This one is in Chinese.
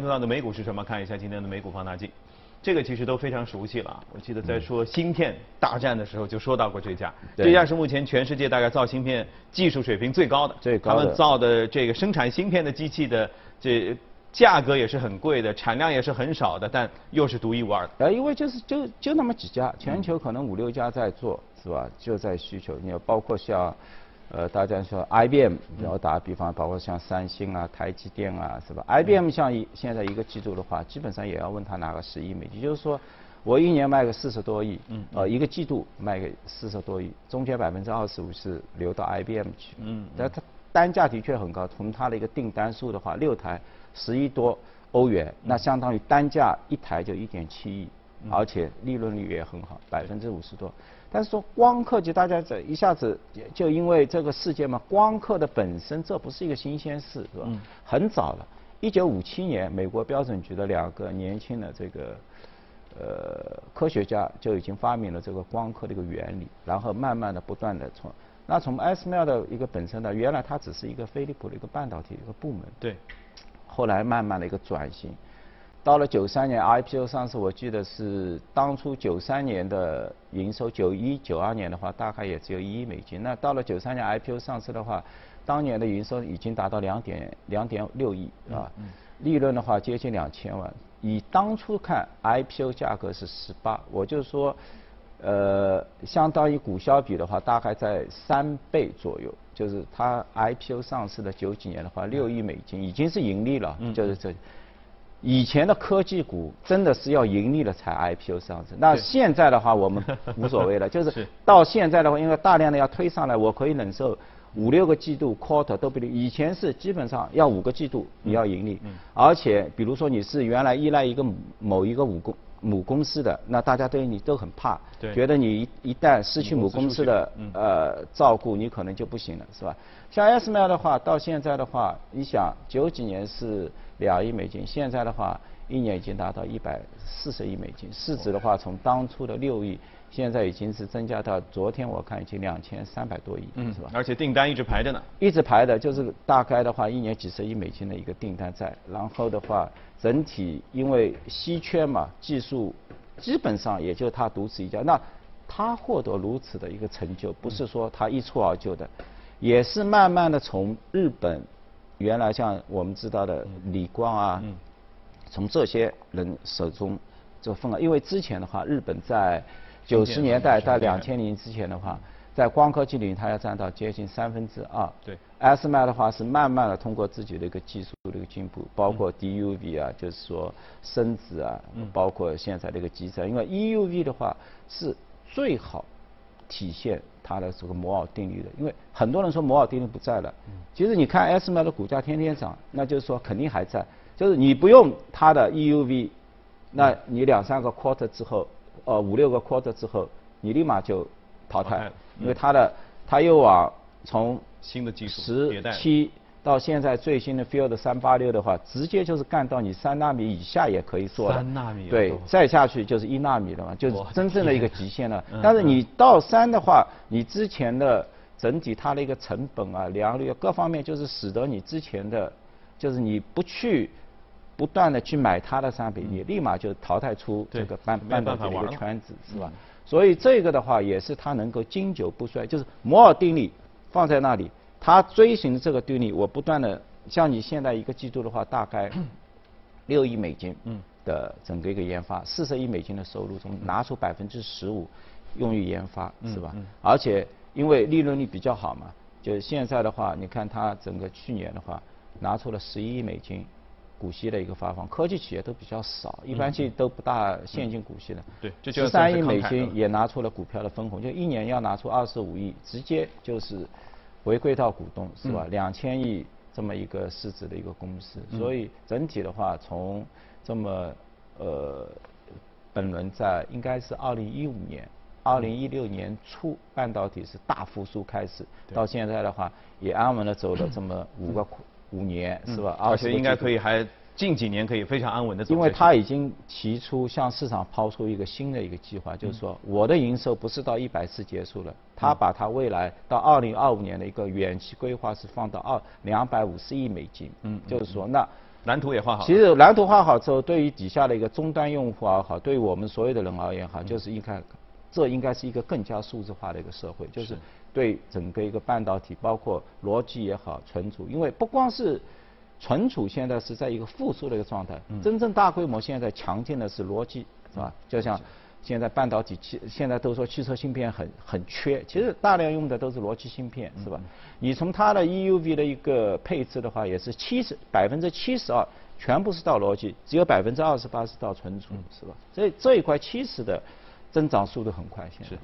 看到的美股是什么？看一下今天的美股放大镜，这个其实都非常熟悉了。我记得在说芯片大战的时候就说到过这家，这家是目前全世界大概造芯片技术水平最高的，最高他们造的这个生产芯片的机器的这价格也是很贵的，产量也是很少的，但又是独一无二的。呃，因为就是就就那么几家，全球可能五六家在做，是吧？就在需求，你要包括像。呃，大家说 IBM，然后打个比方，包括像三星啊、台积电啊，是吧？IBM 像一现在一个季度的话，基本上也要问他拿个十亿美金，就是说我一年卖个四十多亿，嗯，呃，一个季度卖个四十多亿，中间百分之二十五是流到 IBM 去，嗯，但它单价的确很高，从它的一个订单数的话，六台十亿多欧元，那相当于单价一台就一点七亿，而且利润率也很好，百分之五十多。但是说光刻机，大家这一下子就因为这个事件嘛，光刻的本身这不是一个新鲜事，是吧？很早了，一九五七年，美国标准局的两个年轻的这个呃科学家就已经发明了这个光刻的一个原理，然后慢慢的不断的从那从 ASML 的一个本身呢，原来它只是一个飞利浦的一个半导体一个部门，对，后来慢慢的一个转型。到了九三年 IPO 上市，我记得是当初九三年的营收，九一九二年的话大概也只有一亿美金。那到了九三年 IPO 上市的话，当年的营收已经达到两点两点六亿啊，利润的话接近两千万。以当初看 IPO 价格是十八，我就说，呃，相当于股销比的话，大概在三倍左右。就是它 IPO 上市的九几年的话，六亿美金已经是盈利了，就是这。以前的科技股真的是要盈利了才 IPO 上市，那现在的话我们 无所谓了，就是到现在的话，因为大量的要推上来，我可以忍受五六个季度 quarter 都不利。以前是基本上要五个季度你要盈利，而且比如说你是原来依赖一个某一个母公母公司的，那大家对你都很怕，觉得你一一旦失去母公司的呃照顾，你可能就不行了，是吧？像 SML 的话，到现在的话，你想九几年是。两亿美金，现在的话，一年已经达到一百四十亿美金，市值的话，从当初的六亿，现在已经是增加到昨天我看已经两千三百多亿，嗯是吧？而且订单一直排着呢。一直排的，就是大概的话，一年几十亿美金的一个订单在。然后的话，整体因为稀缺嘛，技术基本上也就他独此一家。那他获得如此的一个成就，不是说他一蹴而就的，也是慢慢的从日本。原来像我们知道的李光啊，从这些人手中就分了，因为之前的话，日本在九十年代到两千年之前的话，在光科技领域它要占到接近三分之二。对。SMI 的话是慢慢的通过自己的一个技术的一个进步，包括 DUV 啊，就是说深紫啊，包括现在这个机车，因为 EUV 的话是最好体现。它的这个摩尔定律的，因为很多人说摩尔定律不在了，其实你看 S M L 的股价天天涨，那就是说肯定还在，就是你不用它的 E U V，那你两三个 quarter 之后，呃五六个 quarter 之后，你立马就淘汰，因为它的它又往从新的技术十七。到现在最新的 Field 三八六的话，直接就是干到你三纳米以下也可以做了。三纳米。对，再下去就是一纳米了嘛，就是真正的一个极限了。但是你到三的话，你之前的整体它的一个成本啊、良率各方面，就是使得你之前的，就是你不去不断的去买它的商品，你立马就淘汰出这个半半导体的一个圈子，是吧？所以这个的话也是它能够经久不衰，就是摩尔定律放在那里。他追寻这个定律，我不断的像你现在一个季度的话，大概 六亿美金的整个一个研发，四十亿美金的收入中拿出百分之十五用于研发，是吧？而且因为利润率比较好嘛，就现在的话，你看它整个去年的话，拿出了十一亿美金股息的一个发放，科技企业都比较少，一般性都不大现金股息的。对，十三亿美金也拿出了股票的分红，就一年要拿出二十五亿，直接就是。回归到股东是吧？两千亿这么一个市值的一个公司，所以整体的话，从这么呃，本轮在应该是二零一五年、二零一六年初半导体是大复苏开始，到现在的话也安稳的走了这么五个五年是吧？而且应该可以还。近几年可以非常安稳的走。因为他已经提出向市场抛出一个新的一个计划，就是说我的营收不是到一百次结束了，他把他未来到二零二五年的一个远期规划是放到二两百五十亿美金。嗯。就是说，那蓝图也画好。其实蓝图画好之后，对于底下的一个终端用户也好，对于我们所有的人而言哈，就是应该，这应该是一个更加数字化的一个社会，就是对整个一个半导体，包括逻辑也好，存储，因为不光是存储现在是在一个复苏的一个状态，真正大规模现在强劲的是逻辑，是吧？就像。现在半导体汽现在都说汽车芯片很很缺，其实大量用的都是逻辑芯片，是吧？你从它的 EUV 的一个配置的话，也是七十百分之七十二全部是到逻辑，只有百分之二十八是到存储，是吧？所以这一块七十的增长速度很快，现在。